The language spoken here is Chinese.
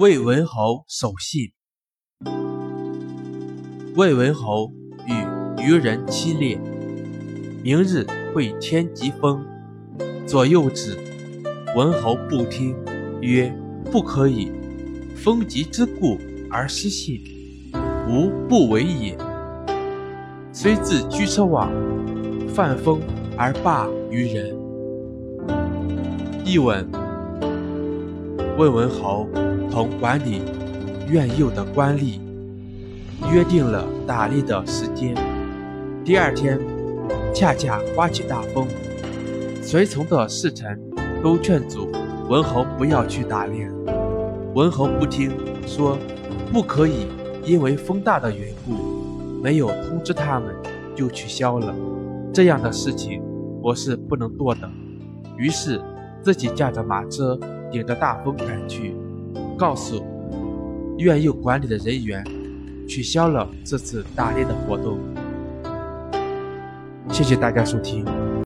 魏文侯守信。魏文侯与渔人期猎，明日会天疾风，左右之。文侯不听，曰：“不可以，风疾之故而失信，吾不为也。”虽自居车往，犯风而罢于人。译文：魏文侯。同管理苑囿的官吏约定了打猎的时间。第二天，恰恰刮起大风，随从的侍臣都劝阻文侯不要去打猎。文侯不听，说不可以因为风大的缘故，没有通知他们就取消了。这样的事情我是不能做的。于是自己驾着马车，顶着大风赶去。告诉苑囿管理的人员，取消了这次打猎的活动。谢谢大家收听。